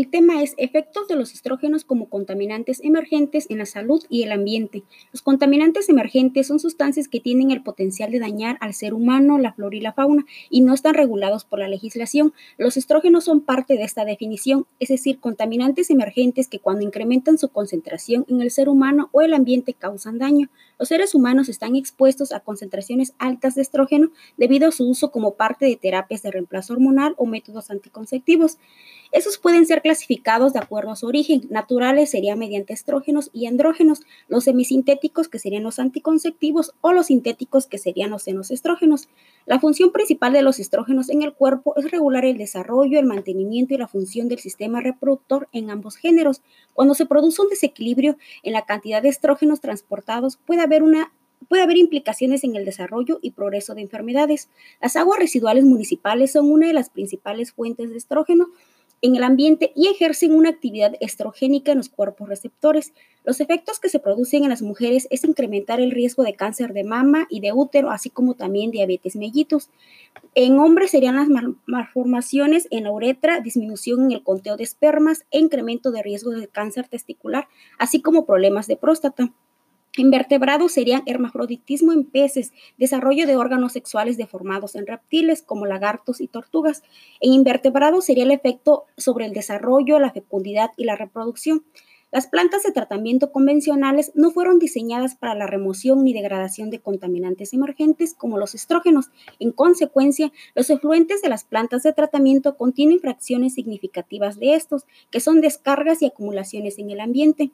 El tema es efectos de los estrógenos como contaminantes emergentes en la salud y el ambiente. Los contaminantes emergentes son sustancias que tienen el potencial de dañar al ser humano, la flora y la fauna y no están regulados por la legislación. Los estrógenos son parte de esta definición, es decir, contaminantes emergentes que cuando incrementan su concentración en el ser humano o el ambiente causan daño. Los seres humanos están expuestos a concentraciones altas de estrógeno debido a su uso como parte de terapias de reemplazo hormonal o métodos anticonceptivos. Esos pueden ser clasificados de acuerdo a su origen. Naturales serían mediante estrógenos y andrógenos, los semisintéticos que serían los anticonceptivos o los sintéticos que serían los estrógenos. La función principal de los estrógenos en el cuerpo es regular el desarrollo, el mantenimiento y la función del sistema reproductor en ambos géneros. Cuando se produce un desequilibrio en la cantidad de estrógenos transportados, puede haber una puede haber implicaciones en el desarrollo y progreso de enfermedades. Las aguas residuales municipales son una de las principales fuentes de estrógeno en el ambiente y ejercen una actividad estrogénica en los cuerpos receptores. Los efectos que se producen en las mujeres es incrementar el riesgo de cáncer de mama y de útero, así como también diabetes mellitus. En hombres serían las malformaciones en la uretra, disminución en el conteo de espermas e incremento de riesgo de cáncer testicular, así como problemas de próstata. Invertebrados serían hermafroditismo en peces, desarrollo de órganos sexuales deformados en reptiles como lagartos y tortugas. En invertebrados sería el efecto sobre el desarrollo, la fecundidad y la reproducción. Las plantas de tratamiento convencionales no fueron diseñadas para la remoción ni degradación de contaminantes emergentes como los estrógenos. En consecuencia, los efluentes de las plantas de tratamiento contienen fracciones significativas de estos, que son descargas y acumulaciones en el ambiente.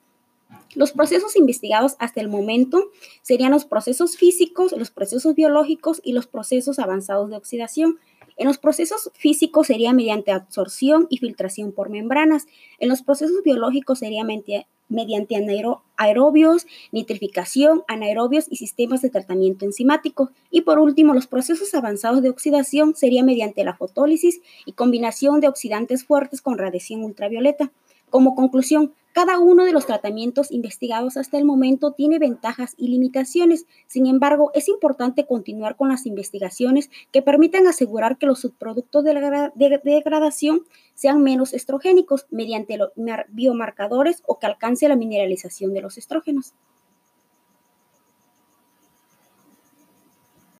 Los procesos investigados hasta el momento serían los procesos físicos, los procesos biológicos y los procesos avanzados de oxidación. En los procesos físicos sería mediante absorción y filtración por membranas. En los procesos biológicos sería mediante, aerobios, nitrificación, anaerobios y sistemas de tratamiento enzimático. Y por último, los procesos avanzados de oxidación sería mediante la fotólisis y combinación de oxidantes fuertes con radiación ultravioleta. Como conclusión, cada uno de los tratamientos investigados hasta el momento tiene ventajas y limitaciones. Sin embargo, es importante continuar con las investigaciones que permitan asegurar que los subproductos de, la degradación sean menos estrogénicos mediante los biomarcadores o que alcance la mineralización de los estrógenos.